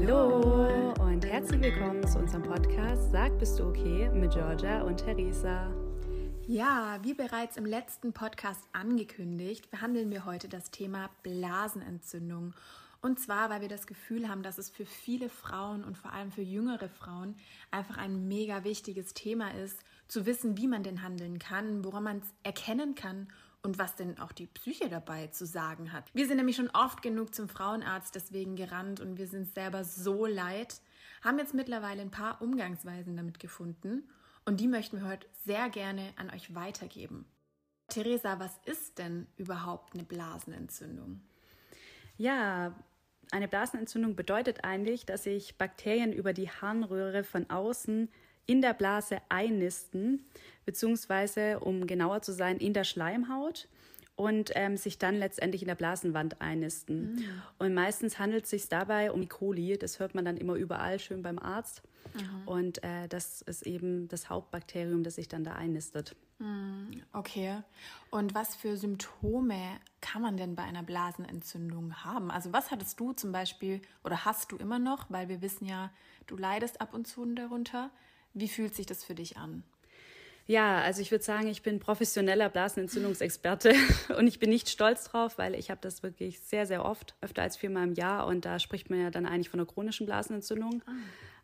Hallo und herzlich willkommen zu unserem Podcast Sag, bist du okay mit Georgia und Theresa. Ja, wie bereits im letzten Podcast angekündigt, behandeln wir heute das Thema Blasenentzündung. Und zwar, weil wir das Gefühl haben, dass es für viele Frauen und vor allem für jüngere Frauen einfach ein mega wichtiges Thema ist, zu wissen, wie man denn handeln kann, woran man es erkennen kann und was denn auch die Psyche dabei zu sagen hat. Wir sind nämlich schon oft genug zum Frauenarzt deswegen gerannt und wir sind selber so leid, haben jetzt mittlerweile ein paar Umgangsweisen damit gefunden und die möchten wir heute sehr gerne an euch weitergeben. Theresa, was ist denn überhaupt eine Blasenentzündung? Ja, eine Blasenentzündung bedeutet eigentlich, dass sich Bakterien über die Harnröhre von außen in der Blase einnisten, beziehungsweise, um genauer zu sein, in der Schleimhaut und ähm, sich dann letztendlich in der Blasenwand einnisten. Mhm. Und meistens handelt es sich dabei um E. coli, das hört man dann immer überall schön beim Arzt. Mhm. Und äh, das ist eben das Hauptbakterium, das sich dann da einnistet. Mhm. Okay. Und was für Symptome kann man denn bei einer Blasenentzündung haben? Also was hattest du zum Beispiel oder hast du immer noch, weil wir wissen ja, du leidest ab und zu darunter. Wie fühlt sich das für dich an? Ja, also ich würde sagen, ich bin professioneller Blasenentzündungsexperte und ich bin nicht stolz drauf, weil ich habe das wirklich sehr, sehr oft, öfter als viermal im Jahr und da spricht man ja dann eigentlich von einer chronischen Blasenentzündung. Ah.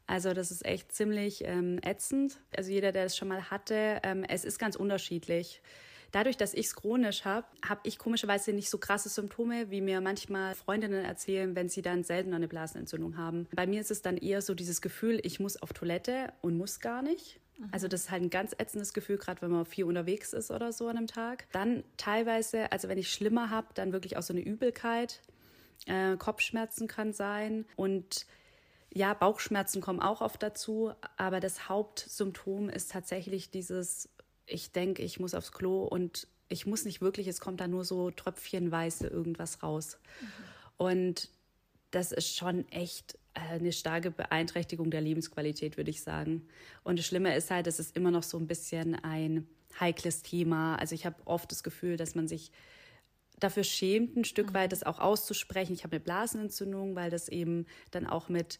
Also das ist echt ziemlich ähm, ätzend. Also jeder, der es schon mal hatte, ähm, es ist ganz unterschiedlich. Dadurch, dass ich es chronisch habe, habe ich komischerweise nicht so krasse Symptome, wie mir manchmal Freundinnen erzählen, wenn sie dann seltener eine Blasenentzündung haben. Bei mir ist es dann eher so dieses Gefühl, ich muss auf Toilette und muss gar nicht. Mhm. Also das ist halt ein ganz ätzendes Gefühl, gerade wenn man viel unterwegs ist oder so an einem Tag. Dann teilweise, also wenn ich schlimmer habe, dann wirklich auch so eine Übelkeit. Äh, Kopfschmerzen kann sein und ja, Bauchschmerzen kommen auch oft dazu, aber das Hauptsymptom ist tatsächlich dieses, ich denke, ich muss aufs Klo und ich muss nicht wirklich, es kommt da nur so tröpfchenweise irgendwas raus. Mhm. Und das ist schon echt äh, eine starke Beeinträchtigung der Lebensqualität, würde ich sagen. Und das Schlimme ist halt, es ist immer noch so ein bisschen ein heikles Thema. Also ich habe oft das Gefühl, dass man sich dafür schämt, ein Stück mhm. weit das auch auszusprechen. Ich habe eine Blasenentzündung, weil das eben dann auch mit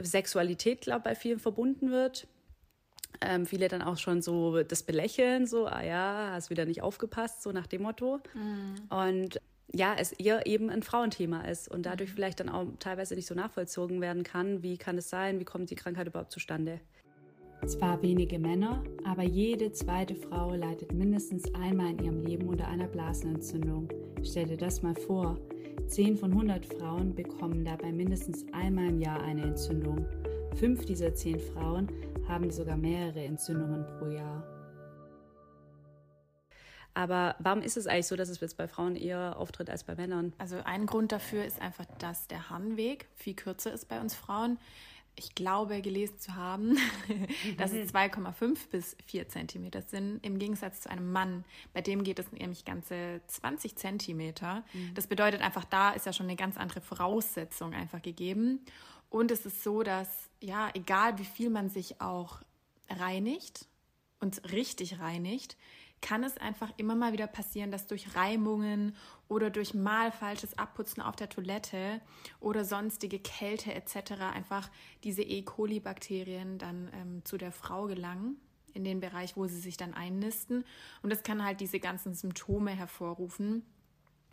Sexualität, glaube ich, bei vielen verbunden wird. Ähm, viele dann auch schon so das Belächeln, so, ah ja, hast wieder nicht aufgepasst, so nach dem Motto. Mhm. Und ja, es eher eben ein Frauenthema ist und dadurch mhm. vielleicht dann auch teilweise nicht so nachvollzogen werden kann, wie kann es sein, wie kommt die Krankheit überhaupt zustande. Zwar wenige Männer, aber jede zweite Frau leidet mindestens einmal in ihrem Leben unter einer Blasenentzündung. Stell dir das mal vor. 10 von 100 Frauen bekommen dabei mindestens einmal im Jahr eine Entzündung. Fünf dieser zehn Frauen haben sogar mehrere Entzündungen pro Jahr. Aber warum ist es eigentlich so, dass es jetzt bei Frauen eher auftritt als bei Männern? Also ein Grund dafür ist einfach, dass der Harnweg viel kürzer ist bei uns Frauen. Ich glaube, gelesen zu haben, dass es 2,5 bis 4 Zentimeter sind, im Gegensatz zu einem Mann. Bei dem geht es nämlich ganze 20 Zentimeter. Mhm. Das bedeutet einfach, da ist ja schon eine ganz andere Voraussetzung einfach gegeben. Und es ist so, dass, ja, egal wie viel man sich auch reinigt und richtig reinigt, kann es einfach immer mal wieder passieren, dass durch Reimungen oder durch mal falsches Abputzen auf der Toilette oder sonstige Kälte etc. einfach diese E. coli-Bakterien dann ähm, zu der Frau gelangen in den Bereich, wo sie sich dann einnisten. Und das kann halt diese ganzen Symptome hervorrufen.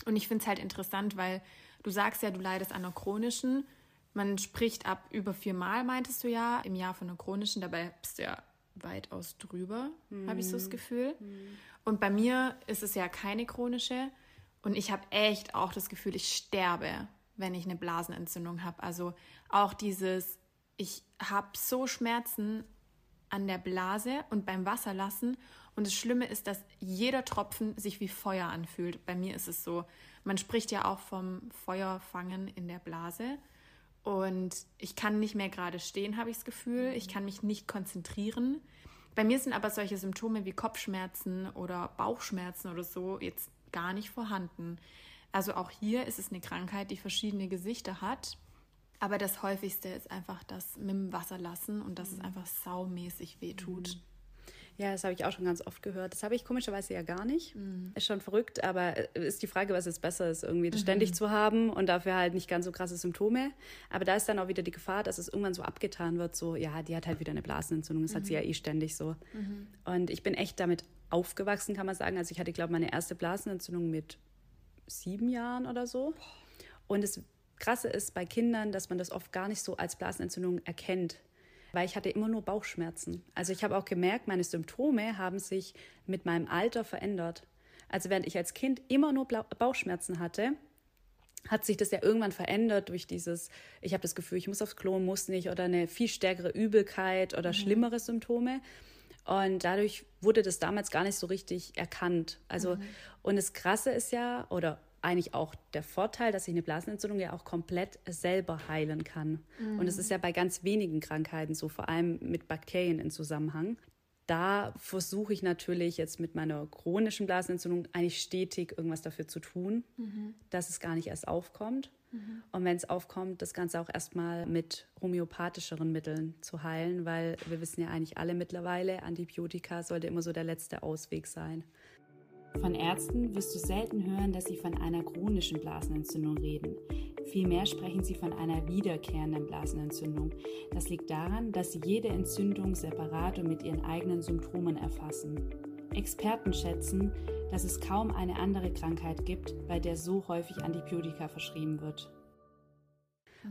Und ich finde es halt interessant, weil du sagst ja, du leidest an einer chronischen. Man spricht ab über viermal, meintest du ja, im Jahr von einer chronischen. Dabei bist du ja weitaus drüber, mhm. habe ich so das Gefühl. Mhm. Und bei mir ist es ja keine chronische. Und ich habe echt auch das Gefühl, ich sterbe, wenn ich eine Blasenentzündung habe. Also auch dieses, ich habe so Schmerzen an der Blase und beim Wasserlassen. Und das Schlimme ist, dass jeder Tropfen sich wie Feuer anfühlt. Bei mir ist es so, man spricht ja auch vom Feuerfangen in der Blase. Und ich kann nicht mehr gerade stehen, habe ich das Gefühl. Ich kann mich nicht konzentrieren. Bei mir sind aber solche Symptome wie Kopfschmerzen oder Bauchschmerzen oder so jetzt gar nicht vorhanden. Also auch hier ist es eine Krankheit, die verschiedene Gesichter hat. Aber das häufigste ist einfach das mit dem Wasser lassen und dass es mhm. einfach saumäßig wehtut. Ja, das habe ich auch schon ganz oft gehört. Das habe ich komischerweise ja gar nicht. Mhm. Ist schon verrückt, aber äh, ist die Frage, was jetzt besser ist, irgendwie das mhm. ständig zu haben und dafür halt nicht ganz so krasse Symptome. Aber da ist dann auch wieder die Gefahr, dass es irgendwann so abgetan wird, so, ja, die hat halt wieder eine Blasenentzündung, das mhm. hat sie ja mhm. eh ständig so. Mhm. Und ich bin echt damit aufgewachsen, kann man sagen. Also ich hatte, glaube ich, meine erste Blasenentzündung mit sieben Jahren oder so. Und das Krasse ist bei Kindern, dass man das oft gar nicht so als Blasenentzündung erkennt weil ich hatte immer nur Bauchschmerzen. Also ich habe auch gemerkt, meine Symptome haben sich mit meinem Alter verändert. Also während ich als Kind immer nur Bauchschmerzen hatte, hat sich das ja irgendwann verändert durch dieses, ich habe das Gefühl, ich muss aufs Klo, muss nicht, oder eine viel stärkere Übelkeit oder mhm. schlimmere Symptome. Und dadurch wurde das damals gar nicht so richtig erkannt. Also, mhm. und das Krasse ist ja, oder eigentlich auch der Vorteil, dass ich eine Blasenentzündung ja auch komplett selber heilen kann. Mhm. Und es ist ja bei ganz wenigen Krankheiten so, vor allem mit Bakterien in Zusammenhang. Da versuche ich natürlich jetzt mit meiner chronischen Blasenentzündung eigentlich stetig irgendwas dafür zu tun, mhm. dass es gar nicht erst aufkommt. Mhm. Und wenn es aufkommt, das Ganze auch erstmal mit homöopathischeren Mitteln zu heilen, weil wir wissen ja eigentlich alle mittlerweile, Antibiotika sollte immer so der letzte Ausweg sein. Von Ärzten wirst du selten hören, dass sie von einer chronischen Blasenentzündung reden. Vielmehr sprechen sie von einer wiederkehrenden Blasenentzündung. Das liegt daran, dass sie jede Entzündung separat und mit ihren eigenen Symptomen erfassen. Experten schätzen, dass es kaum eine andere Krankheit gibt, bei der so häufig Antibiotika verschrieben wird.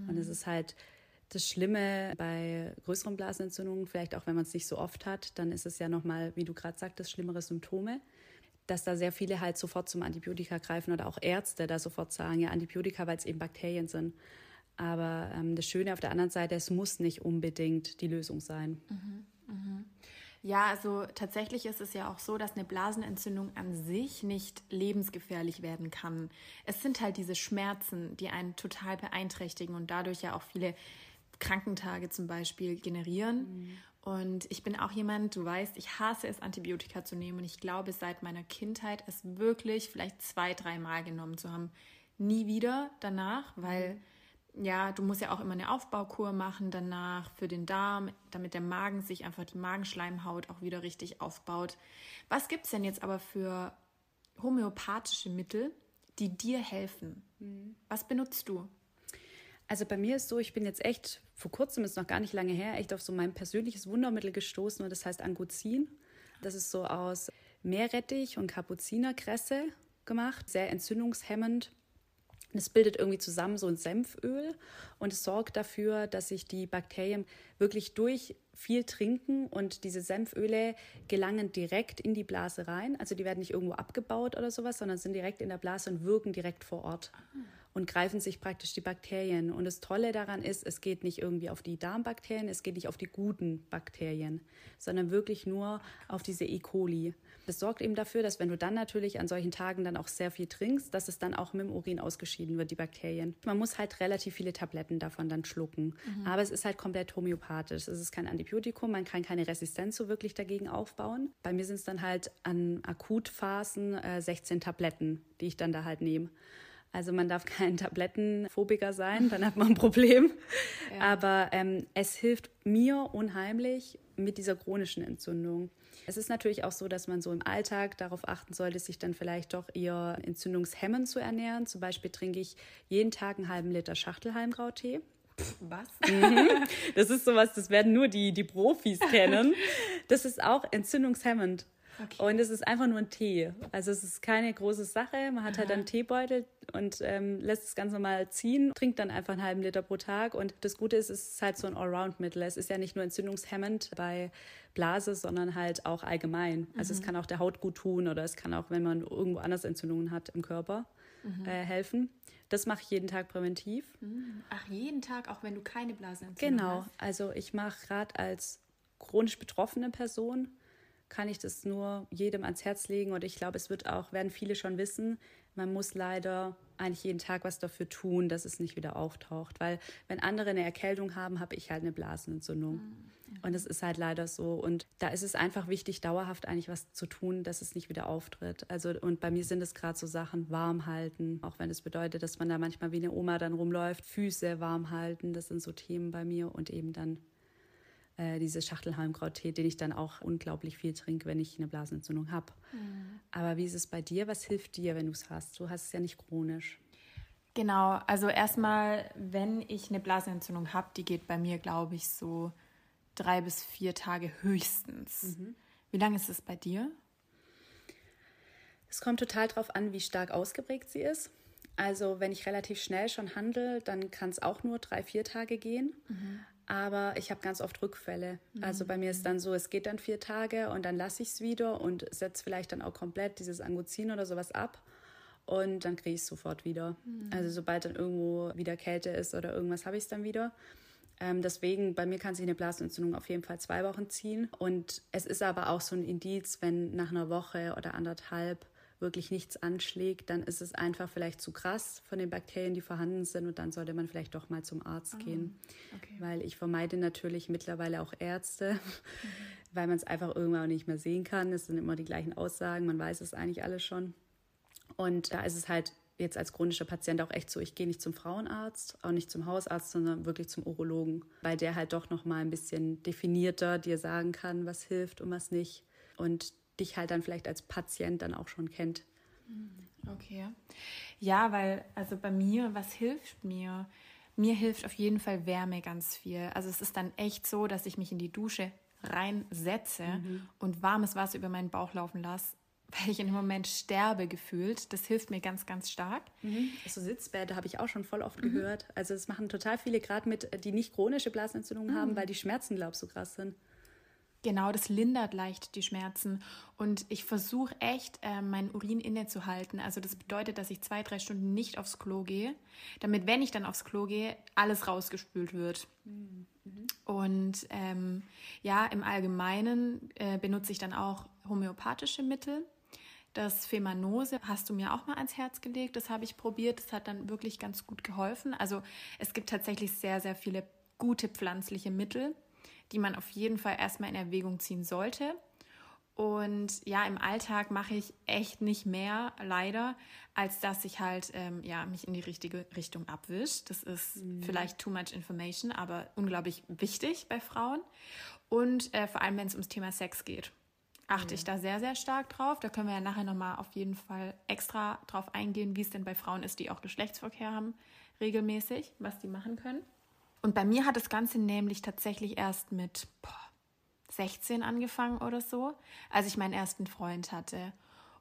Und es ist halt das Schlimme bei größeren Blasenentzündungen, vielleicht auch wenn man es nicht so oft hat, dann ist es ja nochmal, wie du gerade sagtest, schlimmere Symptome dass da sehr viele halt sofort zum Antibiotika greifen oder auch Ärzte da sofort sagen, ja, Antibiotika, weil es eben Bakterien sind. Aber ähm, das Schöne auf der anderen Seite, es muss nicht unbedingt die Lösung sein. Mhm, mh. Ja, also tatsächlich ist es ja auch so, dass eine Blasenentzündung an sich nicht lebensgefährlich werden kann. Es sind halt diese Schmerzen, die einen total beeinträchtigen und dadurch ja auch viele Krankentage zum Beispiel generieren. Mhm. Und ich bin auch jemand, du weißt, ich hasse es, Antibiotika zu nehmen. Und ich glaube, seit meiner Kindheit es wirklich vielleicht zwei, dreimal genommen zu haben. Nie wieder danach, weil ja, du musst ja auch immer eine Aufbaukur machen danach für den Darm, damit der Magen sich einfach die Magenschleimhaut auch wieder richtig aufbaut. Was gibt es denn jetzt aber für homöopathische Mittel, die dir helfen? Mhm. Was benutzt du? Also bei mir ist so, ich bin jetzt echt, vor kurzem ist noch gar nicht lange her, echt auf so mein persönliches Wundermittel gestoßen und das heißt Anguzin. Das ist so aus Meerrettich und Kapuzinerkresse gemacht, sehr entzündungshemmend. Es bildet irgendwie zusammen so ein Senföl und es sorgt dafür, dass sich die Bakterien wirklich durch viel trinken und diese Senföle gelangen direkt in die Blase rein. Also die werden nicht irgendwo abgebaut oder sowas, sondern sind direkt in der Blase und wirken direkt vor Ort. Und greifen sich praktisch die Bakterien. Und das Tolle daran ist, es geht nicht irgendwie auf die Darmbakterien, es geht nicht auf die guten Bakterien, sondern wirklich nur auf diese E. coli. Das sorgt eben dafür, dass wenn du dann natürlich an solchen Tagen dann auch sehr viel trinkst, dass es dann auch mit dem Urin ausgeschieden wird, die Bakterien. Man muss halt relativ viele Tabletten davon dann schlucken. Mhm. Aber es ist halt komplett homöopathisch. Es ist kein Antibiotikum, man kann keine Resistenz so wirklich dagegen aufbauen. Bei mir sind es dann halt an Akutphasen äh, 16 Tabletten, die ich dann da halt nehme. Also man darf kein Tablettenphobiker sein, dann hat man ein Problem. Ja. Aber ähm, es hilft mir unheimlich mit dieser chronischen Entzündung. Es ist natürlich auch so, dass man so im Alltag darauf achten sollte, sich dann vielleicht doch eher entzündungshemmend zu ernähren. Zum Beispiel trinke ich jeden Tag einen halben Liter Schachtelhalmkraut-Tee. Was? Mhm. Das ist sowas, das werden nur die, die Profis kennen. Das ist auch entzündungshemmend. Okay. Und es ist einfach nur ein Tee. Also es ist keine große Sache. Man hat Aha. halt einen Teebeutel und ähm, lässt es ganz normal ziehen, trinkt dann einfach einen halben Liter pro Tag. Und das Gute ist, es ist halt so ein Allround-Mittel. Es ist ja nicht nur entzündungshemmend bei Blase, sondern halt auch allgemein. Also mhm. es kann auch der Haut gut tun oder es kann auch, wenn man irgendwo anders Entzündungen hat im Körper, mhm. äh, helfen. Das mache ich jeden Tag präventiv. Mhm. Ach, jeden Tag, auch wenn du keine Blasenentzündung genau. hast? Genau. Also ich mache gerade als chronisch betroffene Person kann ich das nur jedem ans Herz legen. Und ich glaube, es wird auch, werden viele schon wissen, man muss leider eigentlich jeden Tag was dafür tun, dass es nicht wieder auftaucht. Weil wenn andere eine Erkältung haben, habe ich halt eine Blasenentzündung. Mhm. Und es ist halt leider so. Und da ist es einfach wichtig, dauerhaft eigentlich was zu tun, dass es nicht wieder auftritt. Also, und bei mir sind es gerade so Sachen, warm halten, auch wenn es das bedeutet, dass man da manchmal wie eine Oma dann rumläuft, Füße warm halten, das sind so Themen bei mir und eben dann äh, dieses Schachtelhalmkrauttee, den ich dann auch unglaublich viel trinke, wenn ich eine Blasenentzündung habe. Mhm. Aber wie ist es bei dir? Was hilft dir, wenn du es hast? Du hast es ja nicht chronisch. Genau, also erstmal, wenn ich eine Blasenentzündung habe, die geht bei mir, glaube ich, so drei bis vier Tage höchstens. Mhm. Wie lange ist es bei dir? Es kommt total darauf an, wie stark ausgeprägt sie ist. Also wenn ich relativ schnell schon handle, dann kann es auch nur drei, vier Tage gehen. Mhm. Aber ich habe ganz oft Rückfälle. Mhm. Also bei mir ist dann so, es geht dann vier Tage und dann lasse ich es wieder und setze vielleicht dann auch komplett dieses Anguzin oder sowas ab. Und dann kriege ich es sofort wieder. Mhm. Also sobald dann irgendwo wieder Kälte ist oder irgendwas, habe ich es dann wieder. Ähm, deswegen, bei mir kann sich eine Blasenentzündung auf jeden Fall zwei Wochen ziehen. Und es ist aber auch so ein Indiz, wenn nach einer Woche oder anderthalb wirklich nichts anschlägt, dann ist es einfach vielleicht zu krass von den Bakterien, die vorhanden sind und dann sollte man vielleicht doch mal zum Arzt oh, gehen. Okay. Weil ich vermeide natürlich mittlerweile auch Ärzte, mhm. weil man es einfach irgendwann auch nicht mehr sehen kann. Es sind immer die gleichen Aussagen, man weiß es eigentlich alles schon. Und da ist es halt jetzt als chronischer Patient auch echt so, ich gehe nicht zum Frauenarzt, auch nicht zum Hausarzt, sondern wirklich zum Urologen, weil der halt doch noch mal ein bisschen definierter dir sagen kann, was hilft und was nicht. Und dich halt dann vielleicht als Patient dann auch schon kennt. Mhm. Okay. Ja, weil, also bei mir, was hilft mir? Mir hilft auf jeden Fall Wärme ganz viel. Also es ist dann echt so, dass ich mich in die Dusche reinsetze mhm. und warmes Wasser über meinen Bauch laufen lasse, weil ich in dem Moment sterbe gefühlt. Das hilft mir ganz, ganz stark. Mhm. So Sitzbäder habe ich auch schon voll oft mhm. gehört. Also das machen total viele, gerade mit, die nicht chronische Blasenentzündungen haben, mhm. weil die Schmerzen, glaube ich, so krass sind. Genau, das lindert leicht die Schmerzen. Und ich versuche echt, äh, meinen Urin innezuhalten. Also das bedeutet, dass ich zwei, drei Stunden nicht aufs Klo gehe, damit, wenn ich dann aufs Klo gehe, alles rausgespült wird. Mhm. Und ähm, ja, im Allgemeinen äh, benutze ich dann auch homöopathische Mittel. Das Femanose hast du mir auch mal ans Herz gelegt. Das habe ich probiert. Das hat dann wirklich ganz gut geholfen. Also es gibt tatsächlich sehr, sehr viele gute pflanzliche Mittel die man auf jeden Fall erstmal in Erwägung ziehen sollte. Und ja, im Alltag mache ich echt nicht mehr, leider, als dass ich halt ähm, ja, mich in die richtige Richtung abwische. Das ist mhm. vielleicht too much information, aber unglaublich wichtig bei Frauen. Und äh, vor allem, wenn es ums Thema Sex geht, achte ja. ich da sehr, sehr stark drauf. Da können wir ja nachher nochmal auf jeden Fall extra drauf eingehen, wie es denn bei Frauen ist, die auch Geschlechtsverkehr haben, regelmäßig, was die machen können. Und bei mir hat das Ganze nämlich tatsächlich erst mit boah, 16 angefangen oder so, als ich meinen ersten Freund hatte.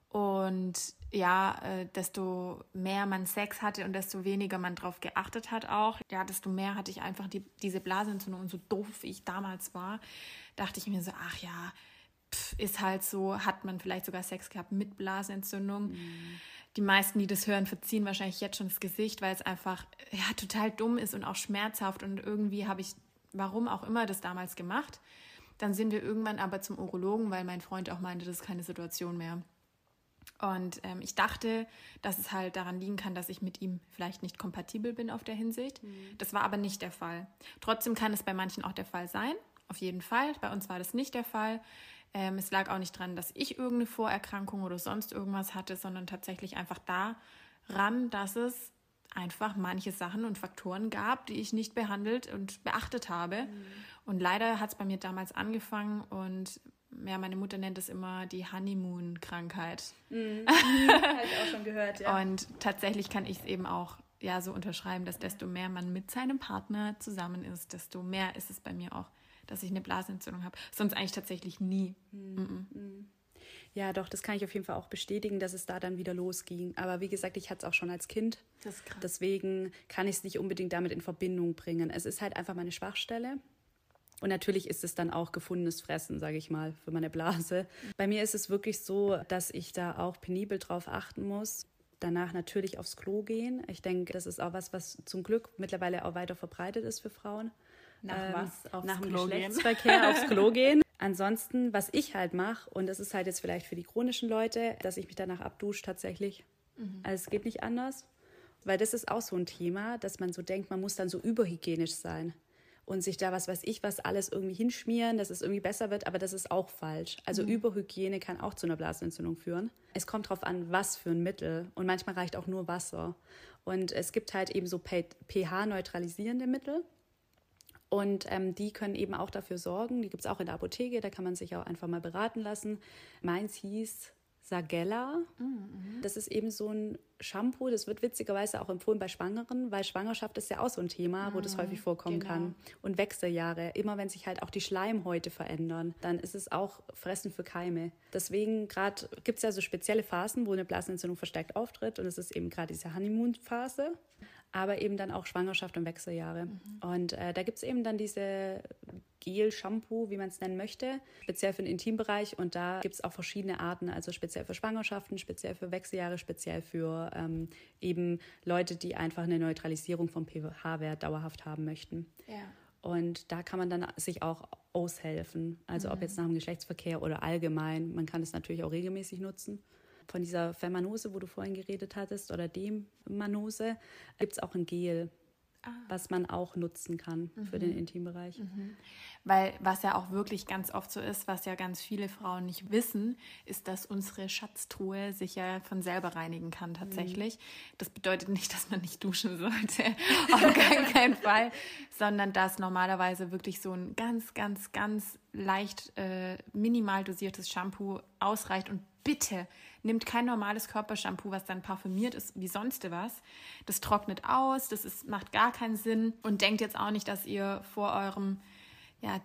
Und ja, äh, desto mehr man Sex hatte und desto weniger man drauf geachtet hat auch, ja, desto mehr hatte ich einfach die, diese Blasenentzündung. Und so doof wie ich damals war, dachte ich mir so, ach ja, pff, ist halt so, hat man vielleicht sogar Sex gehabt mit Blasenentzündung. Mhm die meisten, die das hören, verziehen wahrscheinlich jetzt schon das Gesicht, weil es einfach ja, total dumm ist und auch schmerzhaft. Und irgendwie habe ich, warum auch immer, das damals gemacht. Dann sind wir irgendwann aber zum Urologen, weil mein Freund auch meinte, das ist keine Situation mehr. Und ähm, ich dachte, dass es halt daran liegen kann, dass ich mit ihm vielleicht nicht kompatibel bin auf der Hinsicht. Mhm. Das war aber nicht der Fall. Trotzdem kann es bei manchen auch der Fall sein. Auf jeden Fall. Bei uns war das nicht der Fall. Ähm, es lag auch nicht dran, dass ich irgendeine Vorerkrankung oder sonst irgendwas hatte, sondern tatsächlich einfach daran, dass es einfach manche Sachen und Faktoren gab, die ich nicht behandelt und beachtet habe. Mhm. Und leider hat es bei mir damals angefangen und ja, meine Mutter nennt es immer die Honeymoon-Krankheit. Mhm. Habe ich auch schon gehört, ja. Und tatsächlich kann ich es eben auch ja so unterschreiben, dass desto mehr man mit seinem Partner zusammen ist, desto mehr ist es bei mir auch dass ich eine Blasenentzündung habe. Sonst eigentlich tatsächlich nie. Mhm. Ja, doch, das kann ich auf jeden Fall auch bestätigen, dass es da dann wieder losging. Aber wie gesagt, ich hatte es auch schon als Kind. Das ist krass. Deswegen kann ich es nicht unbedingt damit in Verbindung bringen. Es ist halt einfach meine Schwachstelle. Und natürlich ist es dann auch gefundenes Fressen, sage ich mal, für meine Blase. Bei mir ist es wirklich so, dass ich da auch penibel drauf achten muss. Danach natürlich aufs Klo gehen. Ich denke, das ist auch was, was zum Glück mittlerweile auch weiter verbreitet ist für Frauen. Nach ähm, was? Aufs nach dem Klo Geschlechtsverkehr gehen. aufs Klo gehen. Ansonsten, was ich halt mache, und das ist halt jetzt vielleicht für die chronischen Leute, dass ich mich danach abdusche tatsächlich. Mhm. Also es geht nicht anders. Weil das ist auch so ein Thema, dass man so denkt, man muss dann so überhygienisch sein und sich da was weiß ich was alles irgendwie hinschmieren, dass es irgendwie besser wird, aber das ist auch falsch. Also mhm. Überhygiene kann auch zu einer Blasenentzündung führen. Es kommt darauf an, was für ein Mittel und manchmal reicht auch nur Wasser. Und es gibt halt eben so pH-neutralisierende Mittel Und ähm, die können eben auch dafür sorgen, die gibt es auch in der Apotheke, da kann man sich auch einfach mal beraten lassen. Meins hieß Sagella. Mhm. Das ist eben so ein Shampoo, das wird witzigerweise auch empfohlen bei Schwangeren, weil Schwangerschaft ist ja auch so ein Thema, mhm. wo das häufig vorkommen genau. kann. Und Wechseljahre, immer wenn sich halt auch die Schleimhäute verändern, dann ist es auch Fressen für Keime. Deswegen gerade gibt es ja so spezielle Phasen, wo eine Blasenentzündung verstärkt auftritt und es ist eben gerade diese Honeymoon-Phase aber eben dann auch Schwangerschaft und Wechseljahre. Mhm. Und äh, da gibt es eben dann diese Gel-Shampoo, wie man es nennen möchte, speziell für den Intimbereich. Und da gibt es auch verschiedene Arten, also speziell für Schwangerschaften, speziell für Wechseljahre, speziell für ähm, eben Leute, die einfach eine Neutralisierung vom pH-Wert dauerhaft haben möchten. Ja. Und da kann man dann sich auch aushelfen. Also mhm. ob jetzt nach dem Geschlechtsverkehr oder allgemein. Man kann es natürlich auch regelmäßig nutzen von dieser Fermanose, wo du vorhin geredet hattest, oder dem Manose, gibt es auch ein Gel, ah. was man auch nutzen kann mhm. für den mhm. Intimbereich. Mhm. Weil was ja auch wirklich ganz oft so ist, was ja ganz viele Frauen nicht wissen, ist, dass unsere Schatztruhe sich ja von selber reinigen kann tatsächlich. Mhm. Das bedeutet nicht, dass man nicht duschen sollte, auf gar keinen Fall, sondern dass normalerweise wirklich so ein ganz, ganz, ganz leicht äh, minimal dosiertes Shampoo ausreicht und bitte Nehmt kein normales Körpershampoo, was dann parfümiert ist wie sonst was. Das trocknet aus, das ist, macht gar keinen Sinn. Und denkt jetzt auch nicht, dass ihr vor eurem ja,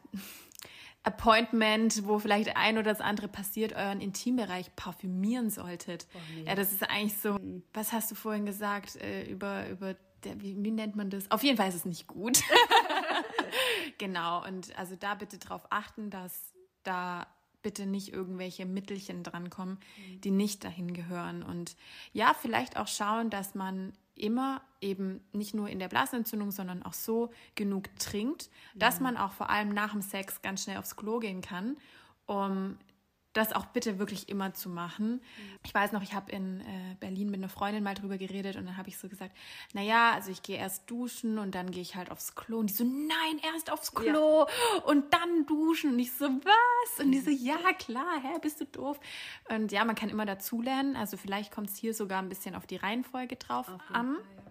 Appointment, wo vielleicht ein oder das andere passiert, euren Intimbereich parfümieren solltet. Oh, nee. Ja, das ist eigentlich so, mhm. was hast du vorhin gesagt äh, über, über der, wie, wie, nennt man das? Auf jeden Fall ist es nicht gut. genau, und also da bitte darauf achten, dass da bitte nicht irgendwelche Mittelchen drankommen, mhm. die nicht dahin gehören. Und ja, vielleicht auch schauen, dass man immer eben nicht nur in der Blasenentzündung, sondern auch so genug trinkt, mhm. dass man auch vor allem nach dem Sex ganz schnell aufs Klo gehen kann, um das auch bitte wirklich immer zu machen. Ich weiß noch, ich habe in äh, Berlin mit einer Freundin mal drüber geredet und dann habe ich so gesagt, naja, also ich gehe erst duschen und dann gehe ich halt aufs Klo. Und die so, nein, erst aufs Klo ja. und dann duschen. Und ich so, was? Und die so, ja, klar, hä, bist du doof? Und ja, man kann immer dazulernen. Also vielleicht kommt es hier sogar ein bisschen auf die Reihenfolge drauf an. Fall, ja.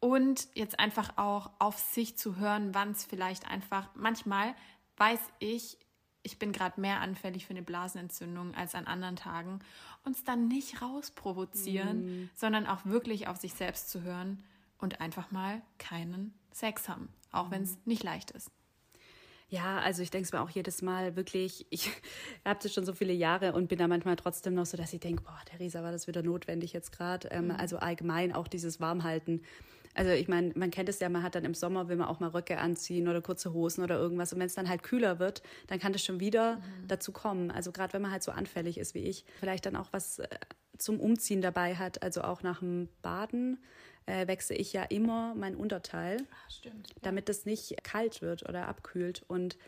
Und jetzt einfach auch auf sich zu hören, wann es vielleicht einfach, manchmal weiß ich, ich bin gerade mehr anfällig für eine Blasenentzündung als an anderen Tagen, uns dann nicht rausprovozieren, mm. sondern auch wirklich auf sich selbst zu hören und einfach mal keinen Sex haben, auch mm. wenn es nicht leicht ist. Ja, also ich denke es mir auch jedes Mal wirklich, ich habe das schon so viele Jahre und bin da manchmal trotzdem noch so, dass ich denke, boah, Theresa, war das wieder notwendig jetzt gerade. Ähm, mhm. Also allgemein auch dieses Warmhalten also ich meine, man kennt es ja, man hat dann im Sommer, will man auch mal Röcke anziehen oder kurze Hosen oder irgendwas. Und wenn es dann halt kühler wird, dann kann das schon wieder mhm. dazu kommen. Also gerade wenn man halt so anfällig ist wie ich, vielleicht dann auch was äh, zum Umziehen dabei hat. Also auch nach dem Baden äh, wechsle ich ja immer mein Unterteil, Ach, stimmt, damit es nicht kalt wird oder abkühlt. Und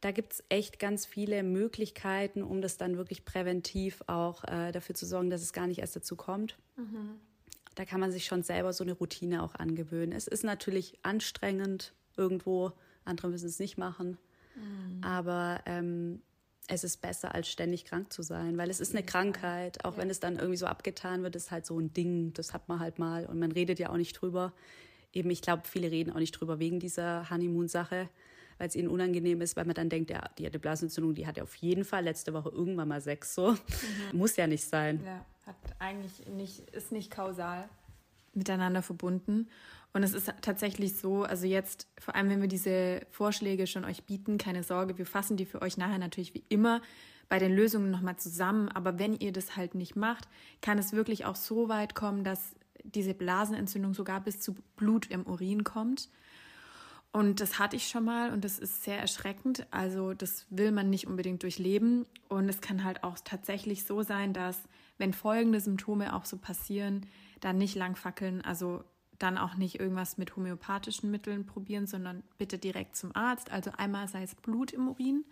da gibt es echt ganz viele Möglichkeiten, um das dann wirklich präventiv auch äh, dafür zu sorgen, dass es gar nicht erst dazu kommt. Mhm da kann man sich schon selber so eine Routine auch angewöhnen. Es ist natürlich anstrengend irgendwo, andere müssen es nicht machen, mhm. aber ähm, es ist besser, als ständig krank zu sein, weil es ist eine Krankheit, auch ja. wenn es dann irgendwie so abgetan wird, ist halt so ein Ding, das hat man halt mal und man redet ja auch nicht drüber. Eben, ich glaube, viele reden auch nicht drüber wegen dieser Honeymoon-Sache, weil es ihnen unangenehm ist, weil man dann denkt, ja, die hat eine Blasenentzündung, die hat ja auf jeden Fall letzte Woche irgendwann mal Sex, so. Mhm. Muss ja nicht sein. Ja hat eigentlich nicht, ist nicht kausal miteinander verbunden. Und es ist tatsächlich so, also jetzt, vor allem wenn wir diese Vorschläge schon euch bieten, keine Sorge, wir fassen die für euch nachher natürlich wie immer bei den Lösungen nochmal zusammen. Aber wenn ihr das halt nicht macht, kann es wirklich auch so weit kommen, dass diese Blasenentzündung sogar bis zu Blut im Urin kommt. Und das hatte ich schon mal und das ist sehr erschreckend. Also das will man nicht unbedingt durchleben. Und es kann halt auch tatsächlich so sein, dass wenn folgende Symptome auch so passieren, dann nicht lang fackeln, also dann auch nicht irgendwas mit homöopathischen Mitteln probieren, sondern bitte direkt zum Arzt. Also einmal sei es Blut im Urin,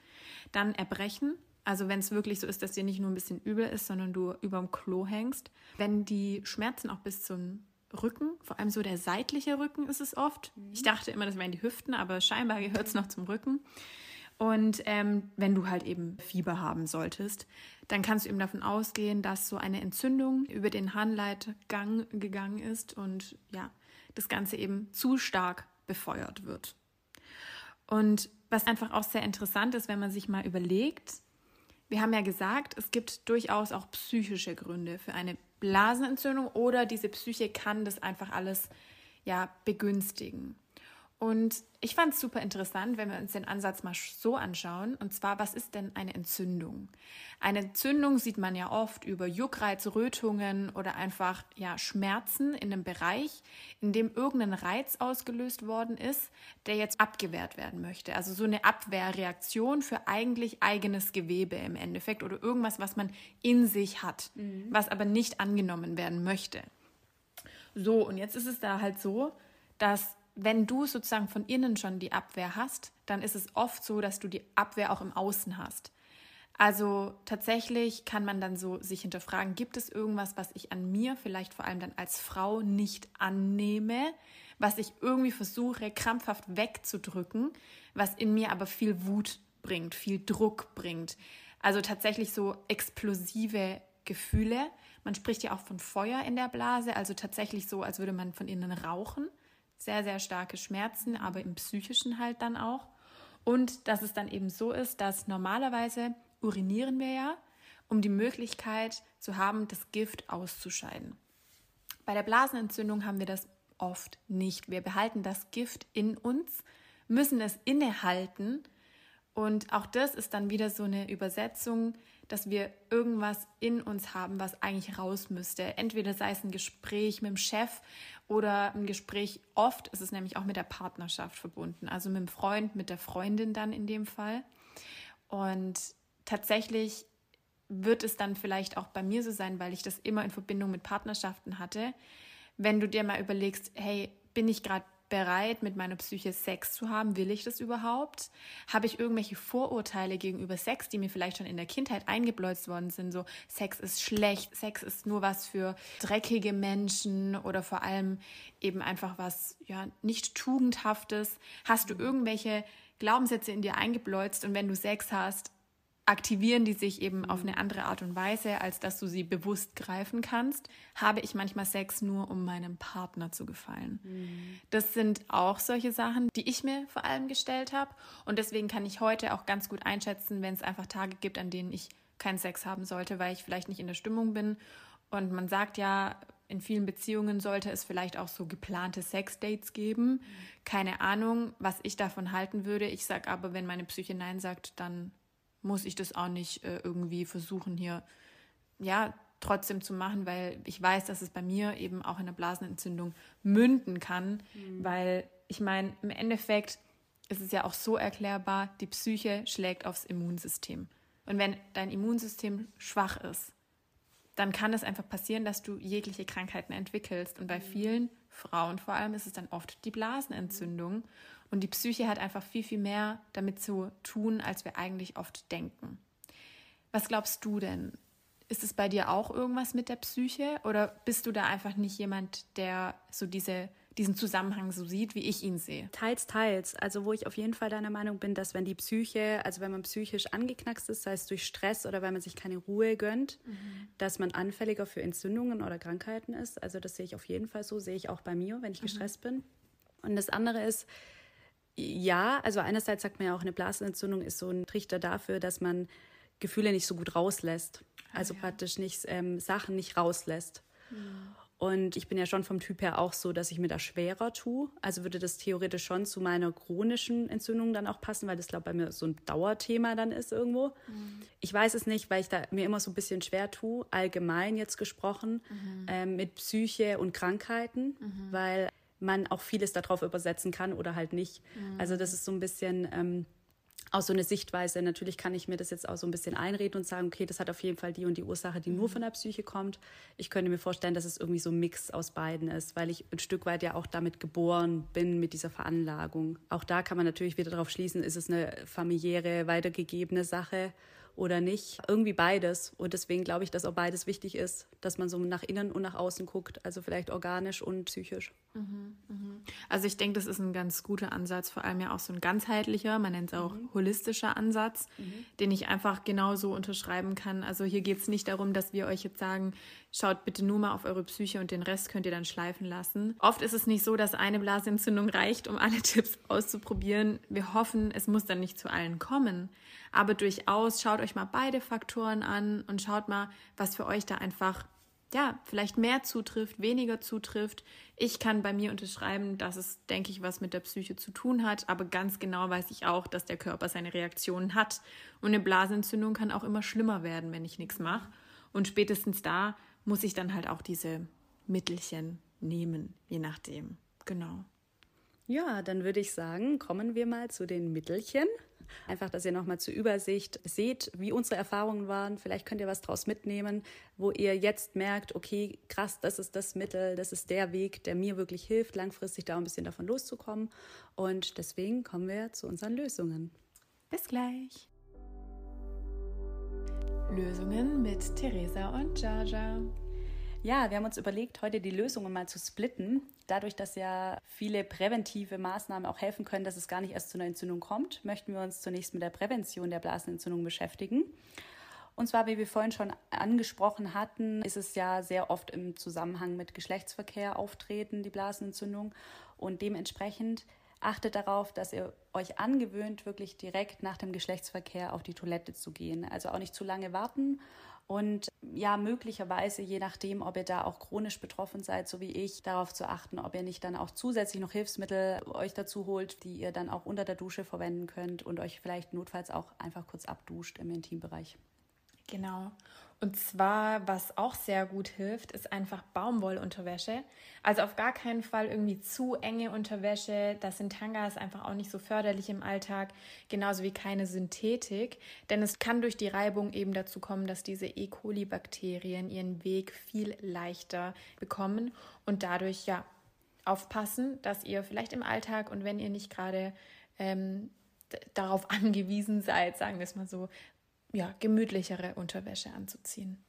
dann Erbrechen. Also wenn es wirklich so ist, dass dir nicht nur ein bisschen übel ist, sondern du überm Klo hängst. Wenn die Schmerzen auch bis zum Rücken, vor allem so der seitliche Rücken ist es oft. Mhm. Ich dachte immer, das wären die Hüften, aber scheinbar gehört es noch zum Rücken. Und ähm, wenn du halt eben Fieber haben solltest, dann kannst du eben davon ausgehen, dass so eine Entzündung über den Harnleitgang gegangen ist und ja, das Ganze eben zu stark befeuert wird. Und was einfach auch sehr interessant ist, wenn man sich mal überlegt, wir haben ja gesagt, es gibt durchaus auch psychische Gründe für eine Blasenentzündung oder diese Psyche kann das einfach alles ja begünstigen. Und ich fand es super interessant, wenn wir uns den Ansatz mal so anschauen. Und zwar, was ist denn eine Entzündung? Eine Entzündung sieht man ja oft über Juckreiz, Rötungen oder einfach ja, Schmerzen in einem Bereich, in dem irgendein Reiz ausgelöst worden ist, der jetzt abgewehrt werden möchte. Also so eine Abwehrreaktion für eigentlich eigenes Gewebe im Endeffekt oder irgendwas, was man in sich hat, mhm. was aber nicht angenommen werden möchte. So, und jetzt ist es da halt so, dass wenn du sozusagen von innen schon die Abwehr hast, dann ist es oft so, dass du die Abwehr auch im Außen hast. Also tatsächlich kann man dann so sich hinterfragen, gibt es irgendwas, was ich an mir vielleicht vor allem dann als Frau nicht annehme, was ich irgendwie versuche krampfhaft wegzudrücken, was in mir aber viel Wut bringt, viel Druck bringt. Also tatsächlich so explosive Gefühle. Man spricht ja auch von Feuer in der Blase, also tatsächlich so, als würde man von innen rauchen sehr, sehr starke Schmerzen, aber im psychischen halt dann auch. Und dass es dann eben so ist, dass normalerweise urinieren wir ja, um die Möglichkeit zu haben, das Gift auszuscheiden. Bei der Blasenentzündung haben wir das oft nicht. Wir behalten das Gift in uns, müssen es innehalten. Und auch das ist dann wieder so eine Übersetzung dass wir irgendwas in uns haben, was eigentlich raus müsste. Entweder sei es ein Gespräch mit dem Chef oder ein Gespräch, oft ist es nämlich auch mit der Partnerschaft verbunden, also mit dem Freund, mit der Freundin dann in dem Fall. Und tatsächlich wird es dann vielleicht auch bei mir so sein, weil ich das immer in Verbindung mit Partnerschaften hatte. Wenn du dir mal überlegst, hey, bin ich gerade bereit, mit meiner Psyche Sex zu haben? Will ich das überhaupt? Habe ich irgendwelche Vorurteile gegenüber Sex, die mir vielleicht schon in der Kindheit eingebläut worden sind? So, Sex ist schlecht, Sex ist nur was für dreckige Menschen oder vor allem eben einfach was, ja, nicht tugendhaftes. Hast du irgendwelche Glaubenssätze in dir eingebläut und wenn du Sex hast, aktivieren die sich eben auf eine andere Art und Weise, als dass du sie bewusst greifen kannst. Habe ich manchmal Sex nur, um meinem Partner zu gefallen? Mhm. Das sind auch solche Sachen, die ich mir vor allem gestellt habe. Und deswegen kann ich heute auch ganz gut einschätzen, wenn es einfach Tage gibt, an denen ich keinen Sex haben sollte, weil ich vielleicht nicht in der Stimmung bin. Und man sagt ja, in vielen Beziehungen sollte es vielleicht auch so geplante Sexdates geben. Mhm. Keine Ahnung, was ich davon halten würde. Ich sage aber, wenn meine Psyche Nein sagt, dann muss ich das auch nicht äh, irgendwie versuchen hier, ja, trotzdem zu machen, weil ich weiß, dass es bei mir eben auch in einer Blasenentzündung münden kann, mhm. weil ich meine, im Endeffekt ist es ja auch so erklärbar, die Psyche schlägt aufs Immunsystem. Und wenn dein Immunsystem schwach ist, dann kann es einfach passieren, dass du jegliche Krankheiten entwickelst. Und bei mhm. vielen Frauen vor allem ist es dann oft die Blasenentzündung. Und die Psyche hat einfach viel, viel mehr damit zu tun, als wir eigentlich oft denken. Was glaubst du denn? Ist es bei dir auch irgendwas mit der Psyche oder bist du da einfach nicht jemand, der so diese, diesen Zusammenhang so sieht, wie ich ihn sehe? Teils, teils. Also wo ich auf jeden Fall deiner Meinung bin, dass wenn die Psyche, also wenn man psychisch angeknackst ist, sei es durch Stress oder weil man sich keine Ruhe gönnt, mhm. dass man anfälliger für Entzündungen oder Krankheiten ist. Also das sehe ich auf jeden Fall so, sehe ich auch bei mir, wenn ich mhm. gestresst bin. Und das andere ist, ja, also einerseits sagt man ja auch, eine Blasenentzündung ist so ein Trichter dafür, dass man Gefühle nicht so gut rauslässt. Ah, also ja. praktisch nicht ähm, Sachen nicht rauslässt. Ja. Und ich bin ja schon vom Typ her auch so, dass ich mir da schwerer tue. Also würde das theoretisch schon zu meiner chronischen Entzündung dann auch passen, weil das, glaube ich, bei mir so ein Dauerthema dann ist irgendwo. Mhm. Ich weiß es nicht, weil ich da mir immer so ein bisschen schwer tue, allgemein jetzt gesprochen, mhm. ähm, mit Psyche und Krankheiten, mhm. weil man auch vieles darauf übersetzen kann oder halt nicht. Mhm. Also das ist so ein bisschen ähm, auch so eine Sichtweise. Natürlich kann ich mir das jetzt auch so ein bisschen einreden und sagen, okay, das hat auf jeden Fall die und die Ursache, die mhm. nur von der Psyche kommt. Ich könnte mir vorstellen, dass es irgendwie so ein Mix aus beiden ist, weil ich ein Stück weit ja auch damit geboren bin, mit dieser Veranlagung. Auch da kann man natürlich wieder darauf schließen, ist es eine familiäre, weitergegebene Sache oder nicht. Irgendwie beides. Und deswegen glaube ich, dass auch beides wichtig ist, dass man so nach innen und nach außen guckt. Also vielleicht organisch und psychisch. Mhm, mhm. Also ich denke, das ist ein ganz guter Ansatz, vor allem ja auch so ein ganzheitlicher, man nennt es auch mhm. holistischer Ansatz, mhm. den ich einfach genauso unterschreiben kann. Also hier geht es nicht darum, dass wir euch jetzt sagen, schaut bitte nur mal auf eure Psyche und den Rest könnt ihr dann schleifen lassen. Oft ist es nicht so, dass eine Blasenentzündung reicht, um alle Tipps auszuprobieren. Wir hoffen, es muss dann nicht zu allen kommen. Aber durchaus schaut euch mal beide Faktoren an und schaut mal, was für euch da einfach ja, vielleicht mehr zutrifft, weniger zutrifft. Ich kann bei mir unterschreiben, dass es, denke ich, was mit der Psyche zu tun hat, aber ganz genau weiß ich auch, dass der Körper seine Reaktionen hat. Und eine Blasenentzündung kann auch immer schlimmer werden, wenn ich nichts mache. Und spätestens da muss ich dann halt auch diese Mittelchen nehmen, je nachdem. Genau. Ja, dann würde ich sagen, kommen wir mal zu den Mittelchen. Einfach, dass ihr nochmal zur Übersicht seht, wie unsere Erfahrungen waren. Vielleicht könnt ihr was draus mitnehmen, wo ihr jetzt merkt, okay, krass, das ist das Mittel, das ist der Weg, der mir wirklich hilft, langfristig da ein bisschen davon loszukommen. Und deswegen kommen wir zu unseren Lösungen. Bis gleich. Lösungen mit Theresa und Jaja. Ja, wir haben uns überlegt, heute die Lösungen mal zu splitten. Dadurch, dass ja viele präventive Maßnahmen auch helfen können, dass es gar nicht erst zu einer Entzündung kommt, möchten wir uns zunächst mit der Prävention der Blasenentzündung beschäftigen. Und zwar, wie wir vorhin schon angesprochen hatten, ist es ja sehr oft im Zusammenhang mit Geschlechtsverkehr auftreten, die Blasenentzündung. Und dementsprechend achtet darauf, dass ihr euch angewöhnt, wirklich direkt nach dem Geschlechtsverkehr auf die Toilette zu gehen. Also auch nicht zu lange warten und ja, möglicherweise, je nachdem, ob ihr da auch chronisch betroffen seid, so wie ich, darauf zu achten, ob ihr nicht dann auch zusätzlich noch Hilfsmittel euch dazu holt, die ihr dann auch unter der Dusche verwenden könnt und euch vielleicht notfalls auch einfach kurz abduscht im Intimbereich. Genau. Und zwar, was auch sehr gut hilft, ist einfach Baumwollunterwäsche. Also auf gar keinen Fall irgendwie zu enge Unterwäsche. Das sind Tangas einfach auch nicht so förderlich im Alltag, genauso wie keine Synthetik. Denn es kann durch die Reibung eben dazu kommen, dass diese E. coli-Bakterien ihren Weg viel leichter bekommen und dadurch ja aufpassen, dass ihr vielleicht im Alltag und wenn ihr nicht gerade ähm, darauf angewiesen seid, sagen wir es mal so, ja, gemütlichere Unterwäsche anzuziehen.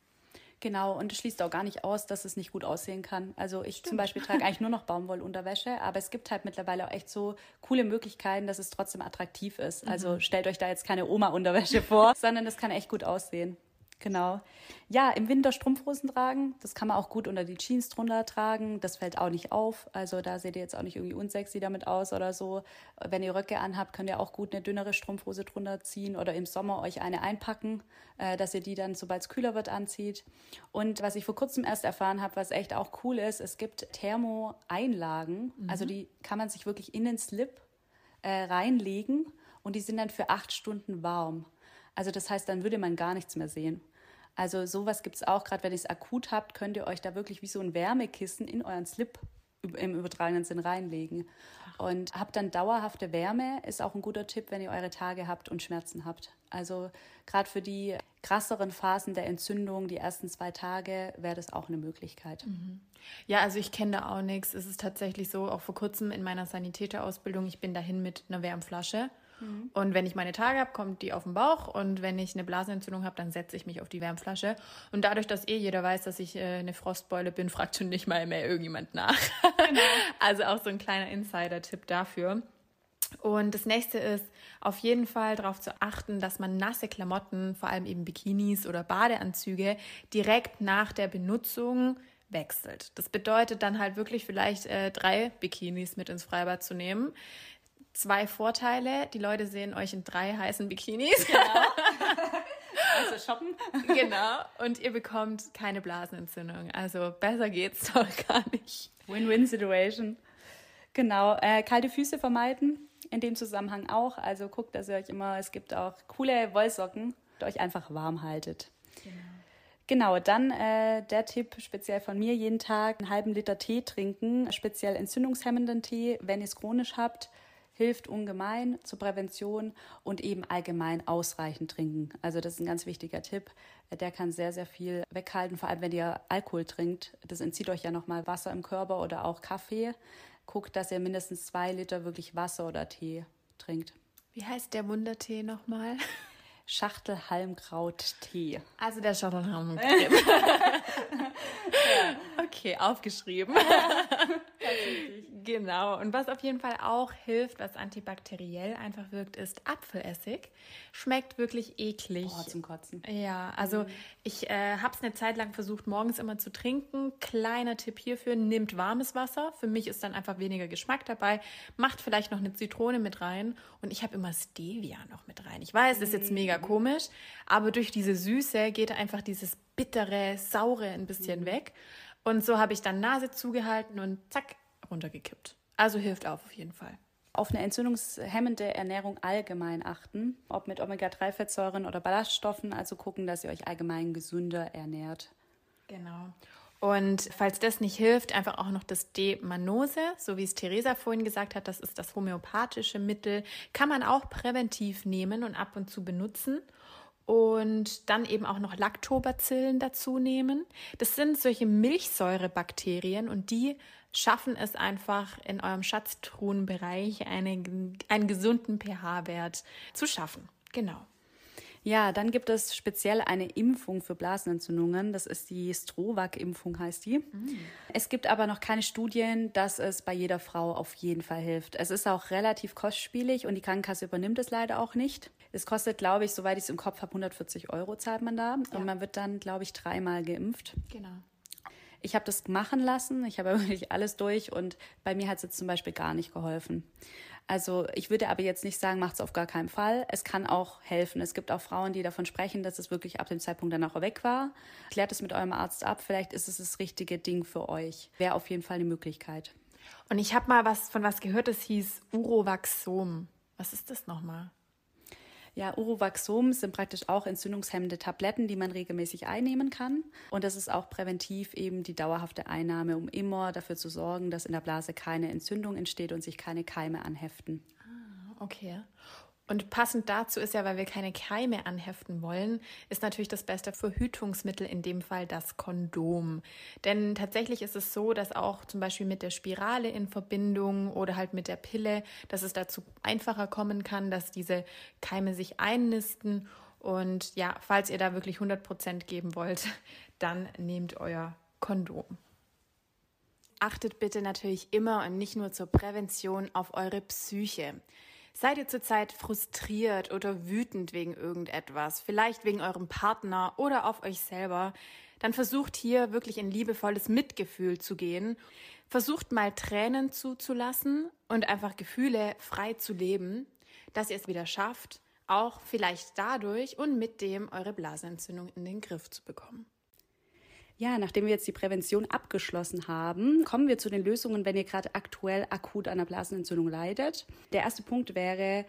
Genau, und es schließt auch gar nicht aus, dass es nicht gut aussehen kann. Also ich Stimmt. zum Beispiel trage eigentlich nur noch Baumwollunterwäsche, aber es gibt halt mittlerweile auch echt so coole Möglichkeiten, dass es trotzdem attraktiv ist. Also mhm. stellt euch da jetzt keine Oma-Unterwäsche vor, sondern es kann echt gut aussehen. Genau. Ja, im Winter Strumpfhosen tragen. Das kann man auch gut unter die Jeans drunter tragen. Das fällt auch nicht auf. Also da seht ihr jetzt auch nicht irgendwie unsexy damit aus oder so. Wenn ihr Röcke anhabt, könnt ihr auch gut eine dünnere Strumpfhose drunter ziehen oder im Sommer euch eine einpacken, äh, dass ihr die dann, sobald es kühler wird, anzieht. Und was ich vor kurzem erst erfahren habe, was echt auch cool ist, es gibt Thermo-Einlagen. Mhm. Also die kann man sich wirklich in den Slip äh, reinlegen und die sind dann für acht Stunden warm. Also das heißt, dann würde man gar nichts mehr sehen. Also sowas gibt es auch, gerade wenn ihr es akut habt, könnt ihr euch da wirklich wie so ein Wärmekissen in euren Slip im übertragenen Sinn reinlegen. Und habt dann dauerhafte Wärme, ist auch ein guter Tipp, wenn ihr eure Tage habt und Schmerzen habt. Also gerade für die krasseren Phasen der Entzündung, die ersten zwei Tage, wäre das auch eine Möglichkeit. Mhm. Ja, also ich kenne da auch nichts. Es ist tatsächlich so, auch vor kurzem in meiner Sanitäterausbildung, ich bin dahin mit einer Wärmflasche Mhm. Und wenn ich meine Tage habe, kommt die auf den Bauch. Und wenn ich eine Blasenentzündung habe, dann setze ich mich auf die Wärmflasche. Und dadurch, dass eh jeder weiß, dass ich äh, eine Frostbeule bin, fragt schon nicht mal mehr irgendjemand nach. Genau. also auch so ein kleiner Insider-Tipp dafür. Und das nächste ist auf jeden Fall darauf zu achten, dass man nasse Klamotten, vor allem eben Bikinis oder Badeanzüge, direkt nach der Benutzung wechselt. Das bedeutet dann halt wirklich vielleicht äh, drei Bikinis mit ins Freibad zu nehmen zwei Vorteile. Die Leute sehen euch in drei heißen Bikinis. Genau. also shoppen. Genau. Und ihr bekommt keine Blasenentzündung. Also besser geht's doch gar nicht. Win-win-Situation. Genau. Äh, kalte Füße vermeiden. In dem Zusammenhang auch. Also guckt, dass ihr euch immer, es gibt auch coole Wollsocken, die euch einfach warm haltet. Genau. Genau, dann äh, der Tipp speziell von mir, jeden Tag einen halben Liter Tee trinken, speziell entzündungshemmenden Tee, wenn ihr es chronisch habt hilft ungemein zur Prävention und eben allgemein ausreichend trinken. Also das ist ein ganz wichtiger Tipp. Der kann sehr, sehr viel weghalten, vor allem wenn ihr Alkohol trinkt. Das entzieht euch ja nochmal Wasser im Körper oder auch Kaffee. Guckt, dass ihr mindestens zwei Liter wirklich Wasser oder Tee trinkt. Wie heißt der Wundertee nochmal? Schachtelhalmkraut-Tee. Also der Schachtelhalmkraut. Okay, aufgeschrieben. Genau. Und was auf jeden Fall auch hilft, was antibakteriell einfach wirkt, ist Apfelessig. Schmeckt wirklich eklig. Boah, zum Kotzen. Ja, also ich äh, habe es eine Zeit lang versucht, morgens immer zu trinken. Kleiner Tipp hierfür, nehmt warmes Wasser. Für mich ist dann einfach weniger Geschmack dabei. Macht vielleicht noch eine Zitrone mit rein. Und ich habe immer Stevia noch mit rein. Ich weiß, das ist jetzt mega komisch, aber durch diese Süße geht einfach dieses bittere, saure ein bisschen weg. Und so habe ich dann Nase zugehalten und zack, runtergekippt. Also hilft auf, auf jeden Fall. Auf eine entzündungshemmende Ernährung allgemein achten, ob mit Omega-3-Fettsäuren oder Ballaststoffen, also gucken, dass ihr euch allgemein gesünder ernährt. Genau. Und falls das nicht hilft, einfach auch noch das D-Manose, so wie es Theresa vorhin gesagt hat, das ist das homöopathische Mittel, kann man auch präventiv nehmen und ab und zu benutzen und dann eben auch noch Lactobacillen dazu nehmen. Das sind solche Milchsäurebakterien und die schaffen es einfach in eurem Schatztruhenbereich eine, einen gesunden pH-Wert zu schaffen. Genau. Ja, dann gibt es speziell eine Impfung für Blasenentzündungen. Das ist die Strovac-Impfung, heißt die. Mm. Es gibt aber noch keine Studien, dass es bei jeder Frau auf jeden Fall hilft. Es ist auch relativ kostspielig und die Krankenkasse übernimmt es leider auch nicht. Es kostet, glaube ich, soweit ich es im Kopf habe, 140 Euro zahlt man da. Ja. Und man wird dann, glaube ich, dreimal geimpft. Genau. Ich habe das machen lassen. Ich habe wirklich alles durch und bei mir hat es jetzt zum Beispiel gar nicht geholfen. Also ich würde aber jetzt nicht sagen, macht es auf gar keinen Fall. Es kann auch helfen. Es gibt auch Frauen, die davon sprechen, dass es wirklich ab dem Zeitpunkt danach weg war. Klärt es mit eurem Arzt ab. Vielleicht ist es das richtige Ding für euch. Wäre auf jeden Fall eine Möglichkeit. Und ich habe mal was von was gehört, das hieß Urovaxom. Was ist das nochmal? Ja, Urovaxom sind praktisch auch entzündungshemmende Tabletten, die man regelmäßig einnehmen kann. Und das ist auch präventiv eben die dauerhafte Einnahme, um immer dafür zu sorgen, dass in der Blase keine Entzündung entsteht und sich keine Keime anheften. Ah, okay. Und passend dazu ist ja, weil wir keine Keime anheften wollen, ist natürlich das beste Verhütungsmittel in dem Fall das Kondom. Denn tatsächlich ist es so, dass auch zum Beispiel mit der Spirale in Verbindung oder halt mit der Pille, dass es dazu einfacher kommen kann, dass diese Keime sich einnisten. Und ja, falls ihr da wirklich 100 Prozent geben wollt, dann nehmt euer Kondom. Achtet bitte natürlich immer und nicht nur zur Prävention auf eure Psyche. Seid ihr zurzeit frustriert oder wütend wegen irgendetwas, vielleicht wegen eurem Partner oder auf euch selber, dann versucht hier wirklich in liebevolles Mitgefühl zu gehen. Versucht mal Tränen zuzulassen und einfach Gefühle frei zu leben, dass ihr es wieder schafft, auch vielleicht dadurch und mit dem eure Blasenentzündung in den Griff zu bekommen. Ja, nachdem wir jetzt die Prävention abgeschlossen haben, kommen wir zu den Lösungen, wenn ihr gerade aktuell akut an einer Blasenentzündung leidet. Der erste Punkt wäre,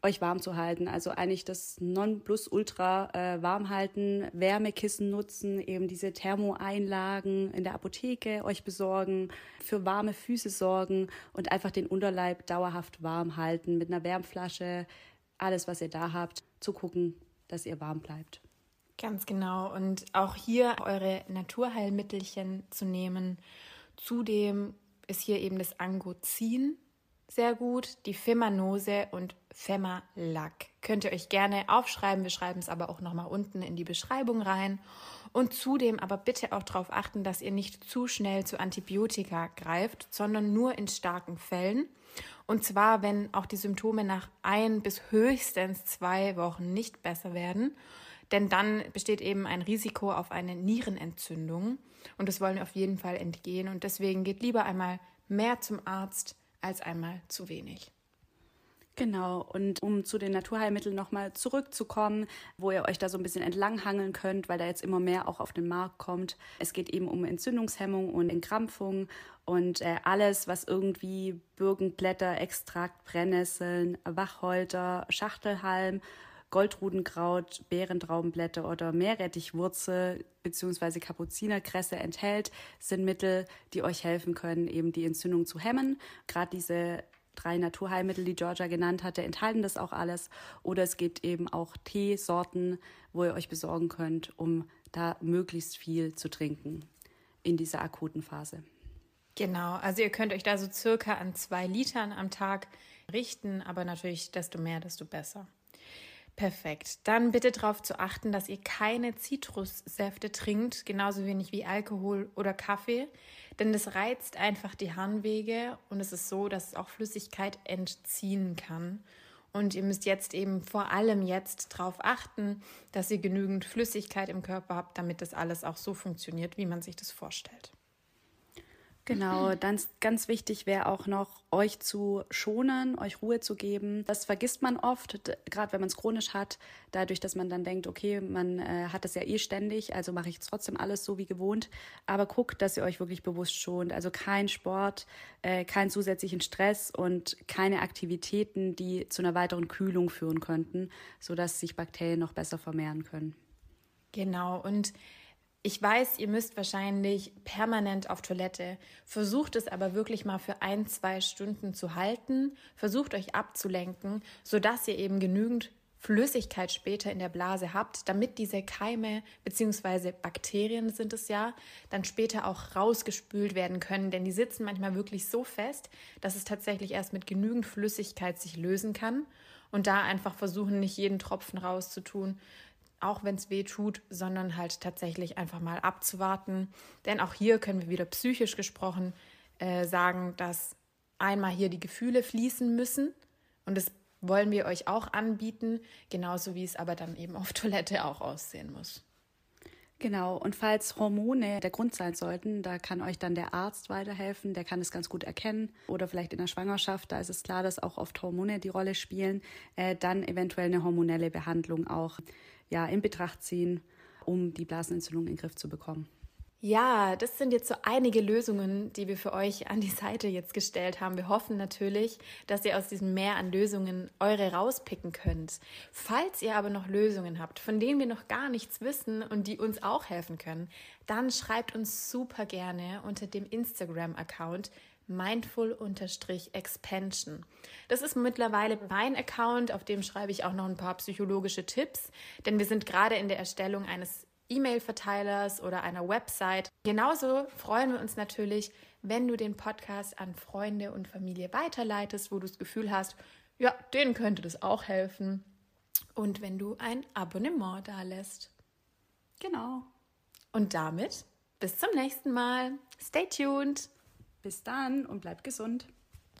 euch warm zu halten. Also eigentlich das Nonplusultra äh, warm halten, Wärmekissen nutzen, eben diese Thermoeinlagen in der Apotheke euch besorgen, für warme Füße sorgen und einfach den Unterleib dauerhaft warm halten mit einer Wärmflasche, alles was ihr da habt, zu gucken, dass ihr warm bleibt. Ganz genau. Und auch hier eure Naturheilmittelchen zu nehmen. Zudem ist hier eben das Angozin sehr gut, die Femanose und Femalack. Könnt ihr euch gerne aufschreiben. Wir schreiben es aber auch nochmal unten in die Beschreibung rein. Und zudem aber bitte auch darauf achten, dass ihr nicht zu schnell zu Antibiotika greift, sondern nur in starken Fällen. Und zwar, wenn auch die Symptome nach ein bis höchstens zwei Wochen nicht besser werden denn dann besteht eben ein Risiko auf eine Nierenentzündung und das wollen wir auf jeden Fall entgehen und deswegen geht lieber einmal mehr zum Arzt als einmal zu wenig. Genau, und um zu den Naturheilmitteln nochmal zurückzukommen, wo ihr euch da so ein bisschen entlanghangeln könnt, weil da jetzt immer mehr auch auf den Markt kommt. Es geht eben um Entzündungshemmung und Entkrampfung und äh, alles, was irgendwie Birkenblätter, Extrakt, Brennnesseln, Wacholter, Schachtelhalm Goldrudenkraut, Beerentraubenblätter oder Meerrettichwurzel bzw. Kapuzinerkresse enthält, sind Mittel, die euch helfen können, eben die Entzündung zu hemmen. Gerade diese drei Naturheilmittel, die Georgia genannt hatte, enthalten das auch alles. Oder es gibt eben auch Teesorten, wo ihr euch besorgen könnt, um da möglichst viel zu trinken in dieser akuten Phase. Genau, also ihr könnt euch da so circa an zwei Litern am Tag richten, aber natürlich desto mehr, desto besser. Perfekt. Dann bitte darauf zu achten, dass ihr keine Zitrussäfte trinkt, genauso wenig wie Alkohol oder Kaffee, denn das reizt einfach die Harnwege und es ist so, dass es auch Flüssigkeit entziehen kann. Und ihr müsst jetzt eben vor allem jetzt darauf achten, dass ihr genügend Flüssigkeit im Körper habt, damit das alles auch so funktioniert, wie man sich das vorstellt. Genau, dann ganz wichtig wäre auch noch, euch zu schonen, euch Ruhe zu geben. Das vergisst man oft, gerade wenn man es chronisch hat, dadurch, dass man dann denkt, okay, man äh, hat es ja eh ständig, also mache ich trotzdem alles so wie gewohnt. Aber guckt, dass ihr euch wirklich bewusst schont. Also kein Sport, äh, keinen zusätzlichen Stress und keine Aktivitäten, die zu einer weiteren Kühlung führen könnten, sodass sich Bakterien noch besser vermehren können. Genau, und ich weiß, ihr müsst wahrscheinlich permanent auf Toilette. Versucht es aber wirklich mal für ein, zwei Stunden zu halten. Versucht euch abzulenken, sodass ihr eben genügend Flüssigkeit später in der Blase habt, damit diese Keime bzw. Bakterien sind es ja, dann später auch rausgespült werden können, denn die sitzen manchmal wirklich so fest, dass es tatsächlich erst mit genügend Flüssigkeit sich lösen kann und da einfach versuchen, nicht jeden Tropfen rauszutun, auch wenn es weh tut, sondern halt tatsächlich einfach mal abzuwarten. Denn auch hier können wir wieder psychisch gesprochen äh, sagen, dass einmal hier die Gefühle fließen müssen und das wollen wir euch auch anbieten, genauso wie es aber dann eben auf Toilette auch aussehen muss. Genau, und falls Hormone der Grund sein sollten, da kann euch dann der Arzt weiterhelfen, der kann es ganz gut erkennen. Oder vielleicht in der Schwangerschaft, da ist es klar, dass auch oft Hormone die Rolle spielen, äh, dann eventuell eine hormonelle Behandlung auch ja, in Betracht ziehen, um die Blasenentzündung in den Griff zu bekommen. Ja, das sind jetzt so einige Lösungen, die wir für euch an die Seite jetzt gestellt haben. Wir hoffen natürlich, dass ihr aus diesem Meer an Lösungen eure rauspicken könnt. Falls ihr aber noch Lösungen habt, von denen wir noch gar nichts wissen und die uns auch helfen können, dann schreibt uns super gerne unter dem Instagram-Account mindful-expansion. Das ist mittlerweile mein Account, auf dem schreibe ich auch noch ein paar psychologische Tipps, denn wir sind gerade in der Erstellung eines E-Mail-Verteilers oder einer Website. Genauso freuen wir uns natürlich, wenn du den Podcast an Freunde und Familie weiterleitest, wo du das Gefühl hast, ja, denen könnte das auch helfen. Und wenn du ein Abonnement da lässt. Genau. Und damit bis zum nächsten Mal. Stay tuned. Bis dann und bleibt gesund.